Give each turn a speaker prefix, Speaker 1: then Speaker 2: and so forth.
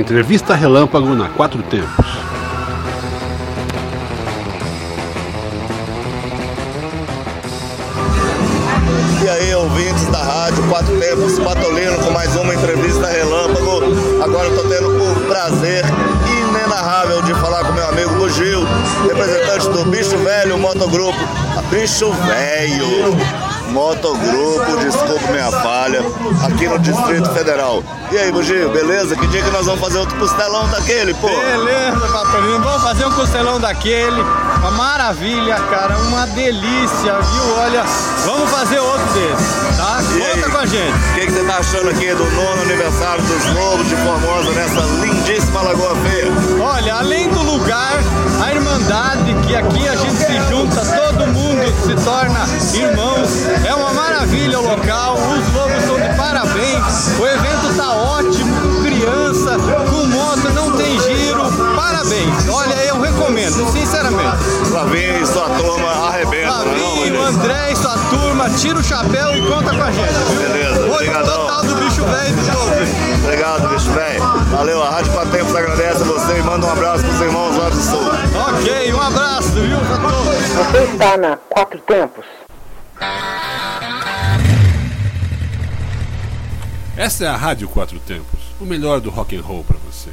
Speaker 1: Entrevista Relâmpago na Quatro Tempos.
Speaker 2: E aí, ouvintes da rádio Quatro Tempos, Patolino com mais uma entrevista relâmpago. Agora eu tô tendo o prazer inenarrável de falar com meu amigo Bugil, representante do Bicho Velho Motogrupo. Bicho Velho Motogrupo, desculpe minha falha, aqui no Distrito Federal. E aí, Bugio, beleza? Que dia que nós vamos fazer outro costelão daquele, pô?
Speaker 3: Beleza, Patolino, vamos fazer um costelão daquele. Uma maravilha, cara, uma delícia, viu? Olha, vamos fazer outro desse, tá?
Speaker 2: E
Speaker 3: Conta
Speaker 2: aí?
Speaker 3: com a gente.
Speaker 2: O que, que você tá achando aqui do nono aniversário dos Lobos de Formosa nessa lindíssima Lagoa Feia?
Speaker 3: Olha, além sinceramente.
Speaker 2: Flavinho e sua turma arrebenta, não é não,
Speaker 3: Flavinho,
Speaker 2: Matheus?
Speaker 3: André e sua turma, tira o chapéu e conta com a gente. Viu?
Speaker 2: Beleza,
Speaker 3: Hoje
Speaker 2: obrigadão.
Speaker 3: total do bicho velho de novo.
Speaker 2: Obrigado, bicho velho. Valeu, a Rádio Quatro Tempos agradece a você e manda um abraço pros irmãos lá do Sul.
Speaker 3: Ok, um abraço, viu.
Speaker 4: Você está na Quatro Tempos.
Speaker 1: Essa é a Rádio Quatro Tempos, o melhor do rock and roll para você.